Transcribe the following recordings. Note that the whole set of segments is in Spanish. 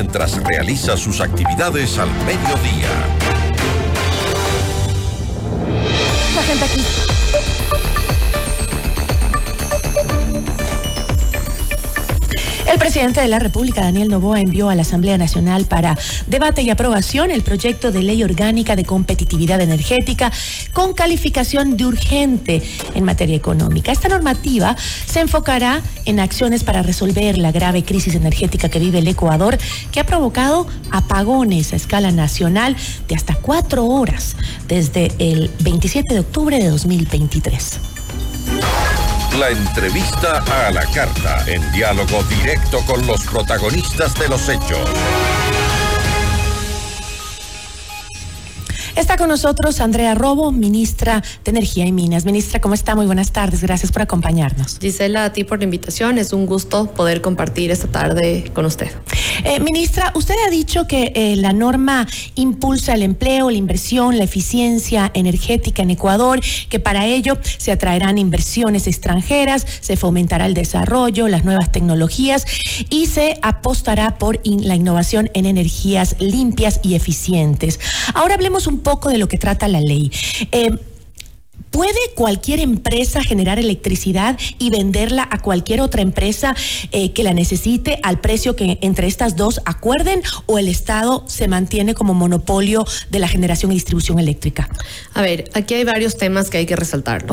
mientras realiza sus actividades al mediodía. La gente aquí. El presidente de la República, Daniel Novoa, envió a la Asamblea Nacional para debate y aprobación el proyecto de ley orgánica de competitividad energética con calificación de urgente en materia económica. Esta normativa se enfocará en acciones para resolver la grave crisis energética que vive el Ecuador, que ha provocado apagones a escala nacional de hasta cuatro horas desde el 27 de octubre de 2023. La entrevista a la carta, en diálogo directo con los protagonistas de los hechos. Está con nosotros Andrea Robo, ministra de Energía y Minas. Ministra, ¿cómo está? Muy buenas tardes. Gracias por acompañarnos. Gisela, a ti por la invitación. Es un gusto poder compartir esta tarde con usted. Eh, ministra, usted ha dicho que eh, la norma impulsa el empleo, la inversión, la eficiencia energética en Ecuador, que para ello se atraerán inversiones extranjeras, se fomentará el desarrollo, las nuevas tecnologías y se apostará por in- la innovación en energías limpias y eficientes. Ahora hablemos un poco de lo que trata la ley. Eh, ¿Puede cualquier empresa generar electricidad y venderla a cualquier otra empresa eh, que la necesite al precio que entre estas dos acuerden o el Estado se mantiene como monopolio de la generación y distribución eléctrica? A ver, aquí hay varios temas que hay que resaltar.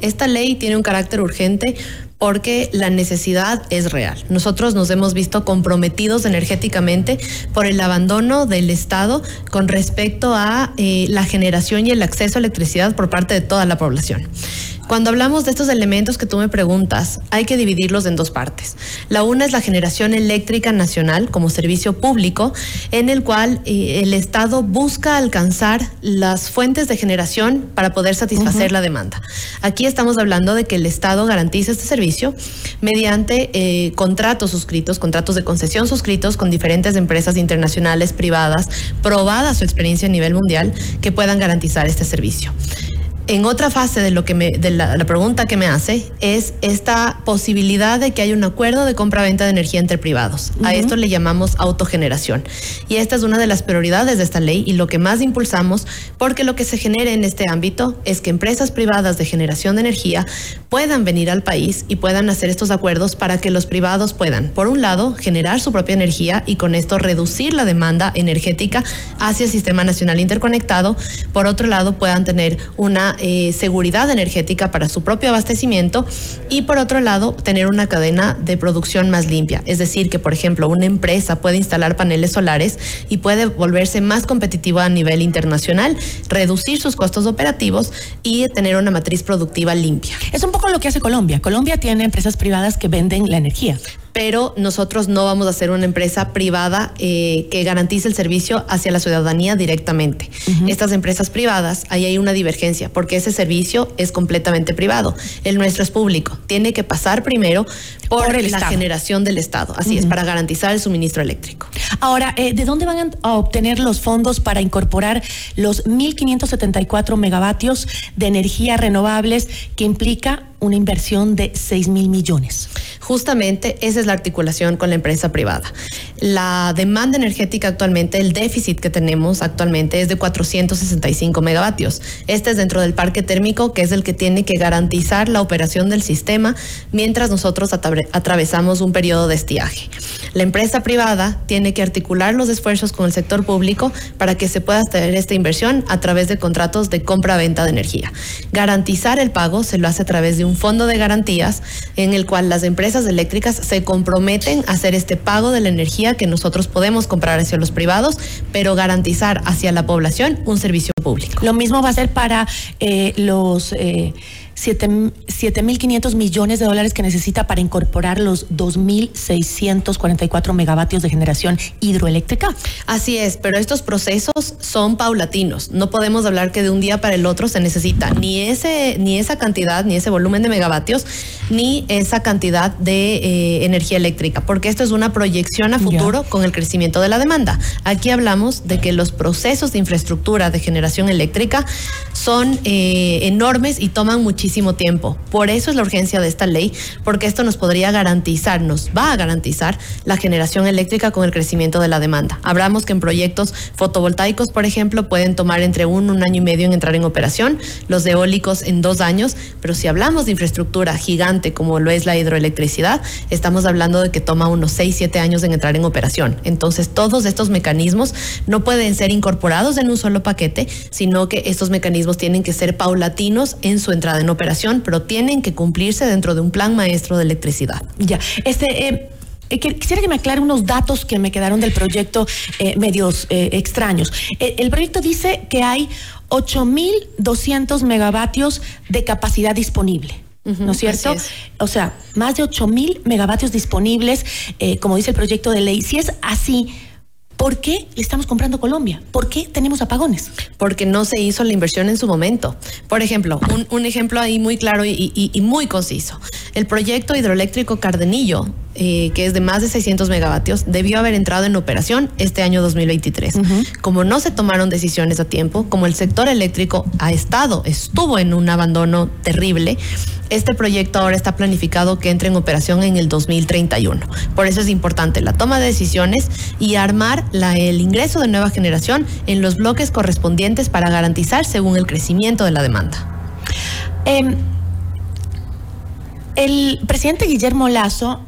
Esta ley tiene un carácter urgente porque la necesidad es real. Nosotros nos hemos visto comprometidos energéticamente por el abandono del Estado con respecto a eh, la generación y el acceso a electricidad por parte de toda la población. Cuando hablamos de estos elementos que tú me preguntas, hay que dividirlos en dos partes. La una es la generación eléctrica nacional como servicio público, en el cual eh, el Estado busca alcanzar las fuentes de generación para poder satisfacer la demanda. Aquí estamos hablando de que el Estado garantiza este servicio mediante eh, contratos suscritos, contratos de concesión suscritos con diferentes empresas internacionales, privadas, probada su experiencia a nivel mundial, que puedan garantizar este servicio. En otra fase de lo que me, de la, la pregunta que me hace es esta posibilidad de que haya un acuerdo de compra-venta de energía entre privados. A esto le llamamos autogeneración. Y esta es una de las prioridades de esta ley y lo que más impulsamos porque lo que se genere en este ámbito es que empresas privadas de generación de energía puedan venir al país y puedan hacer estos acuerdos para que los privados puedan, por un lado, generar su propia energía y con esto reducir la demanda energética hacia el sistema nacional interconectado. Por otro lado, puedan tener una eh, seguridad energética para su propio abastecimiento y por otro lado, tener una cadena de producción más limpia. Es decir, que por ejemplo, una empresa puede instalar paneles solares y puede volverse más competitiva a nivel internacional, reducir sus costos operativos y tener una matriz productiva limpia. Es un poco lo que hace Colombia. Colombia tiene empresas privadas que venden la energía. pero nosotros no vamos a ser una empresa privada eh, que garantice el servicio hacia la ciudadanía directamente. Estas empresas privadas, ahí hay una divergencia, porque ese servicio es completamente privado. El nuestro es público. Tiene que pasar primero por, Por el la Estado. generación del Estado. Así es, para garantizar el suministro eléctrico. Ahora, eh, ¿de dónde van a obtener los fondos para incorporar los 1.574 megavatios de energía renovables que implica una inversión de 6 mil millones? Justamente esa es la articulación con la empresa privada. La demanda energética actualmente, el déficit que tenemos actualmente es de 465 megavatios. Este es dentro del parque térmico, que es el que tiene que garantizar la operación del sistema mientras nosotros atravesamos un periodo de estiaje. La empresa privada tiene que articular los esfuerzos con el sector público para que se pueda hacer esta inversión a través de contratos de compra-venta de energía. Garantizar el pago se lo hace a través de un fondo de garantías en el cual las empresas eléctricas se comprometen a hacer este pago de la energía que nosotros podemos comprar hacia los privados, pero garantizar hacia la población un servicio público. Lo mismo va a ser para eh, los eh, 7.500 millones de dólares que necesita para incorporar los 2.644 megavatios de generación hidroeléctrica. Así es, pero estos procesos son paulatinos. No podemos hablar que de un día para el otro se necesita ni ese ni esa cantidad ni ese volumen de megavatios ni esa cantidad de eh, energía eléctrica, porque esto es una proyección a futuro con el crecimiento de la demanda. Aquí hablamos de que los procesos de infraestructura de generación eléctrica son eh, enormes y toman muchísimo tiempo. Por eso es la urgencia de esta ley, porque esto nos podría garantizar, nos va a garantizar la generación eléctrica con el crecimiento de la demanda. Hablamos que en proyectos fotovoltaicos, por ejemplo, pueden tomar entre un, un año y medio en entrar en operación, los eólicos en dos años, pero si hablamos de infraestructura gigante como lo es la hidroelectricidad, estamos hablando de que toma unos 6, 7 años en entrar en operación. Entonces, todos estos mecanismos no pueden ser incorporados en un solo paquete, sino que estos mecanismos tienen que ser paulatinos en su entrada en operación, pero tienen que cumplirse dentro de un plan maestro de electricidad. Ya, este... Eh, eh quisiera que me aclare unos datos que me quedaron del proyecto eh, medios eh, extraños. El proyecto dice que hay 8.200 megavatios de capacidad disponible. ¿No es cierto? es. O sea, más de 8.000 megavatios disponibles, eh, como dice el proyecto de ley. Si es así, ¿por qué le estamos comprando Colombia? ¿Por qué tenemos apagones? porque no se hizo la inversión en su momento. Por ejemplo, un, ejemplo ahí muy claro y muy conciso. El proyecto hidroeléctrico Cardenillo, eh, que es de más de 600 megavatios, debió haber entrado en operación este año 2023. Como no se tomaron decisiones a tiempo, como el sector eléctrico ha estado, estuvo en un abandono terrible, este proyecto ahora está planificado que entre en operación en el 2031. Por eso es importante la toma de decisiones y armar la- el ingreso de nueva generación en los bloques correspondientes para garantizar según el crecimiento de la demanda. Eh, el presidente Guillermo Lazo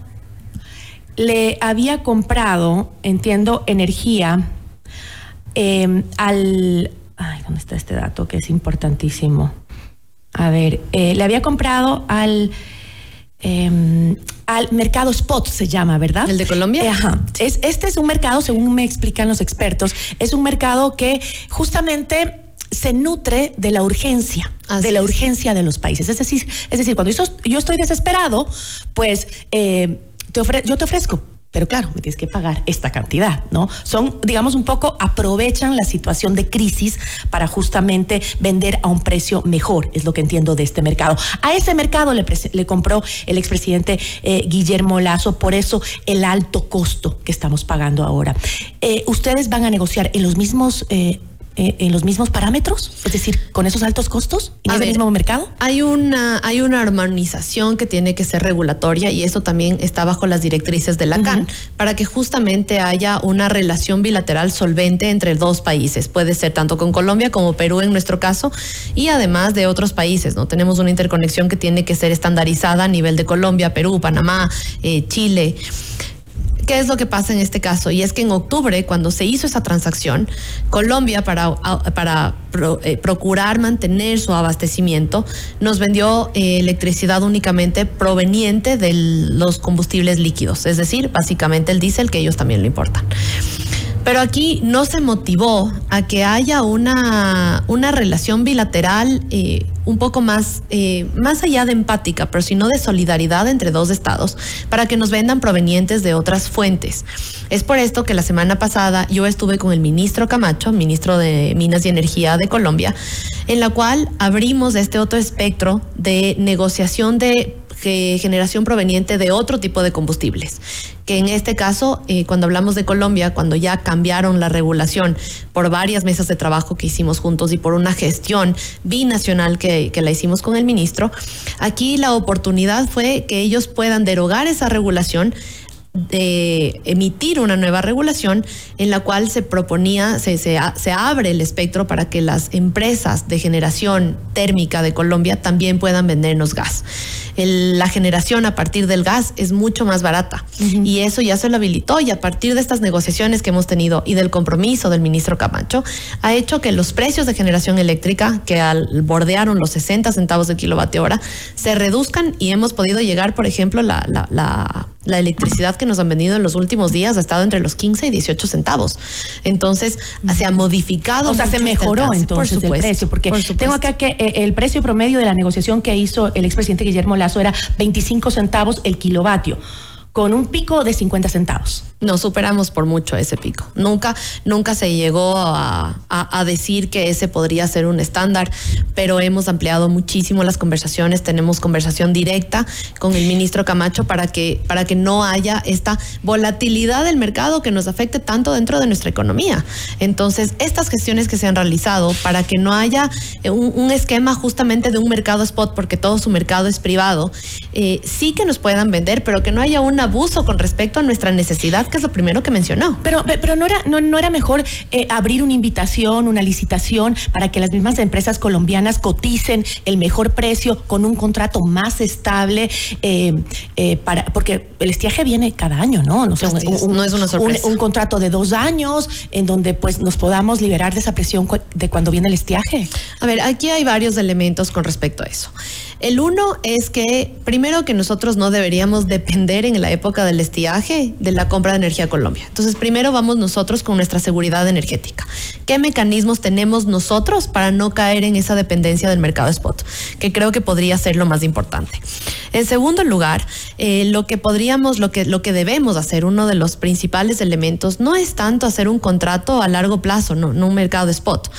le había comprado, entiendo, energía eh, al... Ay, ¿dónde está este dato que es importantísimo? A ver, eh, le había comprado al... eh, al mercado spot se llama, ¿verdad? ¿El de Colombia? Eh, ajá. Es, este es un mercado, según me explican los expertos, es un mercado que justamente se nutre de la urgencia, Así de la es. urgencia de los países. Es decir, es decir cuando yo, yo estoy desesperado, pues eh, te ofre- yo te ofrezco. Pero claro, me tienes que pagar esta cantidad, ¿no? Son, digamos, un poco aprovechan la situación de crisis para justamente vender a un precio mejor, es lo que entiendo de este mercado. A ese mercado le compró el expresidente eh, Guillermo Lazo, por eso el alto costo que estamos pagando ahora. Eh, ¿Ustedes van a negociar en los mismos... eh, eh, en los mismos parámetros, es decir, con esos altos costos en A ese ver, mismo mercado. Hay una, hay una armonización que tiene que ser regulatoria y eso también está bajo las directrices de la CAN para que justamente haya una relación bilateral solvente entre dos países. Puede ser tanto con Colombia como Perú en nuestro caso y además de otros países. No tenemos una interconexión que tiene que ser estandarizada a nivel de Colombia, Perú, Panamá, eh, Chile. ¿Qué es lo que pasa en este caso? Y es que en octubre, cuando se hizo esa transacción, Colombia, para, para eh, procurar mantener su abastecimiento, nos vendió eh, electricidad únicamente proveniente de los combustibles líquidos, es decir, básicamente el diésel, que ellos también lo importan. Pero aquí no se motivó a que haya una, una relación bilateral eh, un poco más, eh, más allá de empática, pero sino de solidaridad entre dos estados para que nos vendan provenientes de otras fuentes. Es por esto que la semana pasada yo estuve con el ministro Camacho, ministro de Minas y Energía de Colombia, en la cual abrimos este otro espectro de negociación de generación proveniente de otro tipo de combustibles. Que en este caso, eh, cuando hablamos de Colombia, cuando ya cambiaron la regulación por varias mesas de trabajo que hicimos juntos y por una gestión binacional que la hicimos con el ministro, aquí la oportunidad fue que ellos puedan derogar esa regulación de emitir una nueva regulación en la cual se proponía, se, se, se abre el espectro para que las empresas de generación térmica de Colombia también puedan vendernos gas. El- la generación a partir del gas es mucho más barata y eso ya se lo habilitó y a partir de estas negociaciones que hemos tenido y del compromiso del ministro Camacho ha hecho que los precios de generación eléctrica que al bordearon los 60 centavos de kilovatio hora se reduzcan y hemos podido llegar, por ejemplo, la, la, la la electricidad que nos han vendido en los últimos días ha estado entre los 15 y 18 centavos. Entonces, se ha modificado. O sea, se mejoró entonces por el precio, porque por supuesto. tengo acá que eh, el precio promedio de la negociación que hizo el expresidente Guillermo Lazo era 25 centavos el kilovatio, con un pico de 50 centavos. No, superamos por mucho ese pico. Nunca, nunca se llegó a, a, decir que ese podría ser un estándar, pero hemos ampliado muchísimo las conversaciones. Tenemos conversación directa con el ministro Camacho para que, para que no haya esta volatilidad del mercado que nos afecte tanto dentro de nuestra economía. Entonces, estas gestiones que se han realizado para que no haya un, esquema justamente de un mercado spot, porque todo su mercado es privado, eh, sí que nos puedan vender, pero que no haya un abuso con respecto a nuestra necesidad es lo primero que mencionó. Pero, pero no era, no, no era mejor eh, abrir una invitación, una licitación para que las mismas empresas colombianas coticen el mejor precio con un contrato más estable, eh, eh, para, porque el estiaje viene cada año, ¿no? No, no es una sorpresa. Un, contrato de dos años en donde pues nos podamos liberar de esa presión de cuando viene el estiaje. A ver, aquí hay varios elementos con respecto a eso. El uno es que, primero, que nosotros no deberíamos depender en la época del estiaje de la compra de energía Colombia. Entonces, primero vamos nosotros con nuestra seguridad energética. ¿Qué mecanismos tenemos nosotros para no caer en esa dependencia del mercado spot? Que creo que podría ser lo más importante. En segundo lugar, eh, lo que podríamos, lo que, lo que debemos hacer, uno de los principales elementos, no es tanto hacer un contrato a largo plazo, no, un mercado spot.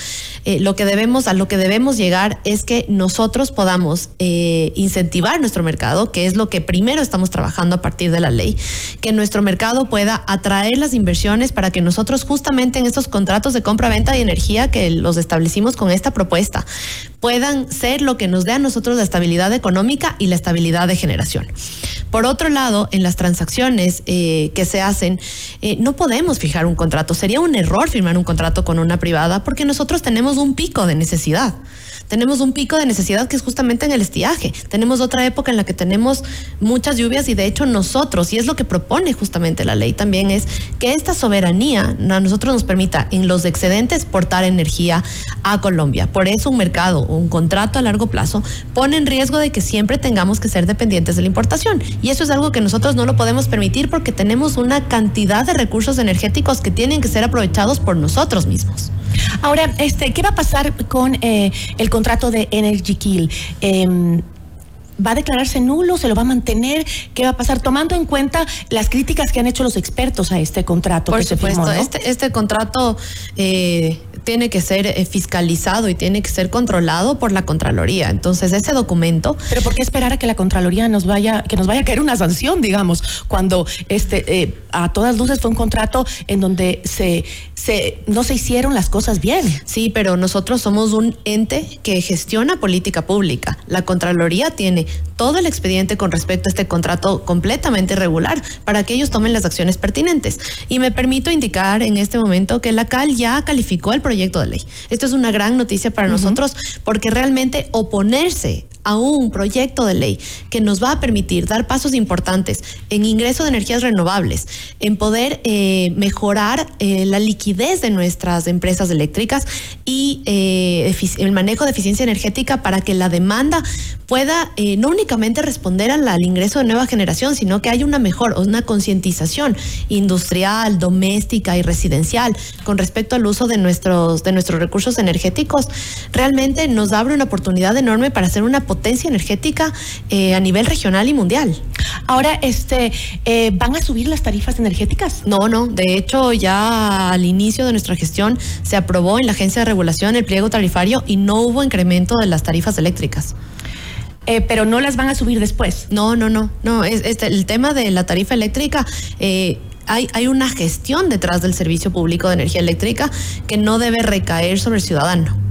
Eh, lo que debemos, a lo que debemos llegar es que nosotros podamos incentivar nuestro mercado, que es lo que primero estamos trabajando a partir de la ley, que nuestro mercado pueda atraer las inversiones para que nosotros justamente en estos contratos de compra-venta de energía que los establecimos con esta propuesta, puedan ser lo que nos dé a nosotros la estabilidad económica y la estabilidad de generación. Por otro lado, en las transacciones eh, que se hacen, eh, no podemos fijar un contrato. Sería un error firmar un contrato con una privada porque nosotros tenemos un pico de necesidad tenemos un pico de necesidad que es justamente en el Tenemos otra época en la que tenemos muchas lluvias y de hecho nosotros, y es lo que propone justamente la ley también, es que esta soberanía a nosotros nos permita en los excedentes portar energía a Colombia. Por eso un mercado, un contrato a largo plazo pone en riesgo de que siempre tengamos que ser dependientes de la importación. Y eso es algo que nosotros no lo podemos permitir porque tenemos una cantidad de recursos energéticos que tienen que ser aprovechados por nosotros mismos. Ahora, este, ¿qué va a pasar con eh, el contrato de Energy Kill? Em, ¿Va a declararse nulo? ¿Se lo va a mantener? ¿Qué va a pasar? Tomando en cuenta las críticas que han hecho los expertos a este contrato. Por supuesto, este, este contrato eh, tiene que ser eh, fiscalizado y tiene que ser controlado por la Contraloría. Entonces, ese documento. Pero ¿por qué esperar a que la Contraloría nos vaya, que nos vaya a caer una sanción, digamos, cuando este eh, a todas luces fue un contrato en donde se, se no se hicieron las cosas bien? Sí, pero nosotros somos un ente que gestiona política pública. La Contraloría tiene todo el expediente con respecto a este contrato completamente irregular para que ellos tomen las acciones pertinentes. Y me permito indicar en este momento que la CAL ya calificó el proyecto de ley. Esto es una gran noticia para nosotros porque realmente oponerse a un proyecto de ley que nos va a permitir dar pasos importantes en ingreso de energías renovables, en poder eh, mejorar eh, la liquidez de nuestras empresas eléctricas y eh, el manejo de eficiencia energética para que la demanda pueda no únicamente responder al, al, ingreso de nueva generación, sino que haya una mejor, una concientización industrial, doméstica y residencial con respecto al uso de nuestros, de nuestros recursos energéticos, realmente nos abre una oportunidad enorme para hacer una potencia energética eh, a nivel regional y mundial. Ahora, este, eh, ¿van a subir las tarifas energéticas? No, no. De hecho, ya al inicio de nuestra gestión se aprobó en la Agencia de Regulación el pliego tarifario y no hubo incremento de las tarifas eléctricas. Eh, pero no las van a subir después. No, no, no, no. Es, este, el tema de la tarifa eléctrica. hay, hay una gestión detrás del servicio público de energía eléctrica que no debe recaer sobre el ciudadano.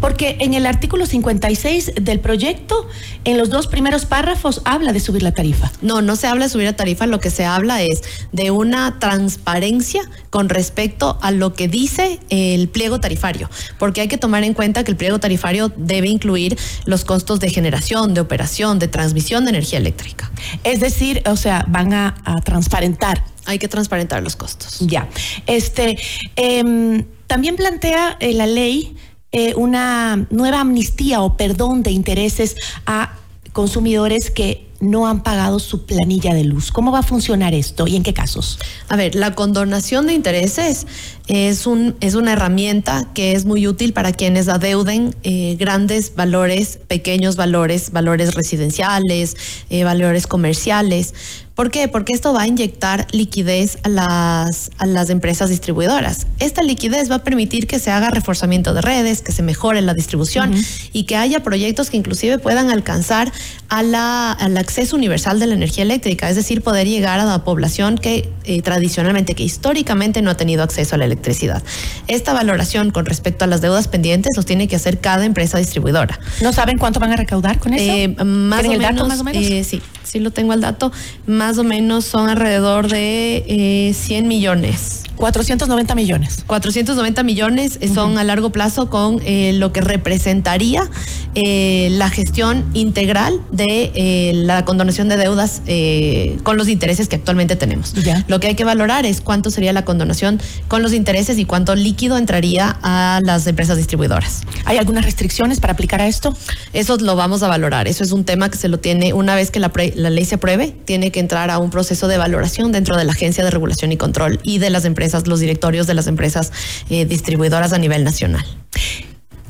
Porque en el artículo 56 del proyecto, en los dos primeros párrafos, habla de subir la tarifa. No, no se habla de subir la tarifa, lo que se habla es de una transparencia con respecto a lo que dice el pliego tarifario, porque hay que tomar en cuenta que el pliego tarifario debe incluir los costos de generación, de operación, de transmisión de energía eléctrica. Es decir, o sea, van a, transparentar. Hay que transparentar los costos. Ya. Este, em, también plantea eh, la ley eh, una nueva amnistía o perdón de intereses a consumidores que no han pagado su planilla de luz. ¿Cómo va a funcionar esto y en qué casos? A ver, la condonación de intereses es, un, es una herramienta que es muy útil para quienes adeuden eh, grandes valores, pequeños valores, valores residenciales, eh, valores comerciales. ¿Por qué? Porque esto va a inyectar liquidez a las, a las empresas distribuidoras. Esta liquidez va a permitir que se haga reforzamiento de redes, que se mejore la distribución y que haya proyectos que inclusive puedan alcanzar a la, al acceso universal de la energía eléctrica, es decir, poder llegar a la población que eh, tradicionalmente, que históricamente no ha tenido acceso a la electricidad. Esta valoración con respecto a las deudas pendientes los tiene que hacer cada empresa distribuidora. ¿No saben cuánto van a recaudar con eso? Eh, más, o menos, dato, más o menos, eh, sí, sí lo tengo al dato. Más o menos son alrededor de 100 millones. 490 millones. 490 millones son a largo plazo con eh, lo que representaría eh, la gestión integral de eh, la condonación de deudas con los intereses que actualmente tenemos. Lo que hay que valorar es cuánto sería la condonación con los intereses y cuánto líquido entraría a las empresas distribuidoras. ¿Hay algunas restricciones para aplicar a esto? Eso lo vamos a valorar. Eso es un tema que se lo tiene una vez que la, la ley se apruebe, tiene que entrar a un proceso de valoración dentro de la Agencia de Regulación y Control y de las empresas los directorios de las empresas eh, distribuidoras a nivel nacional.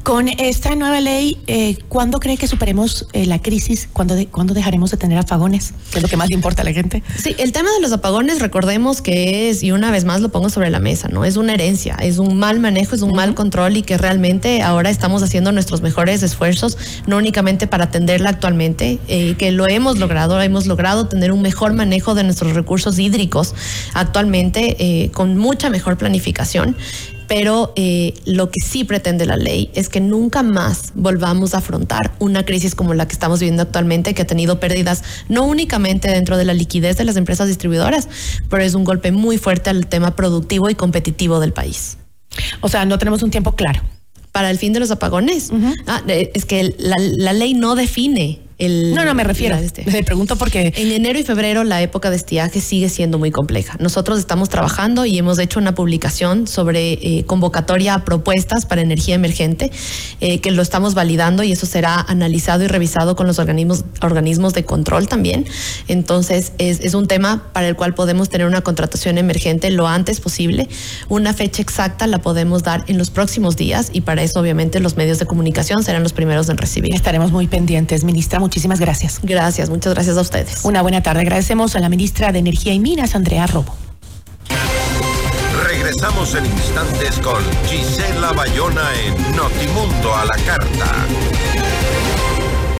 Con esta nueva ley, eh, ¿cuándo cree que superemos eh, la crisis? ¿Cuándo, ¿Cuándo dejaremos de tener apagones? Que es lo que más le importa a la gente. Sí, el tema de los apagones, recordemos que es, y una vez más lo pongo sobre la mesa, ¿no? Es una herencia, es un mal manejo, es un mal control y que realmente ahora estamos haciendo nuestros mejores esfuerzos, no únicamente para atenderla actualmente, eh, que lo hemos logrado, hemos logrado tener un mejor manejo de nuestros recursos hídricos actualmente eh, con mucha mejor planificación pero eh, lo que sí pretende la ley es que nunca más volvamos a afrontar una crisis como la que estamos viviendo actualmente, que ha tenido pérdidas no únicamente dentro de la liquidez de las empresas distribuidoras, pero es un golpe muy fuerte al tema productivo y competitivo del país. O sea, no tenemos un tiempo claro. Para el fin de los apagones. Ah, es que la, la ley no define no, no me refiero. Este. Me pregunto porque en enero y febrero la época de estiaje sigue siendo muy compleja. Nosotros estamos trabajando y hemos hecho una publicación sobre eh, convocatoria a propuestas para energía emergente eh, que lo estamos validando y eso será analizado y revisado con los organismos organismos de control también. Entonces es, es un tema para el cual podemos tener una contratación emergente lo antes posible. Una fecha exacta la podemos dar en los próximos días y para eso obviamente los medios de comunicación serán los primeros en recibir. Estaremos muy pendientes, ministra muchísimas gracias. Gracias, muchas gracias a ustedes. Una buena tarde. Agradecemos a la ministra de Energía y Minas, Andrea Robo. Regresamos en instantes con Gisela Bayona en Notimundo a la Carta.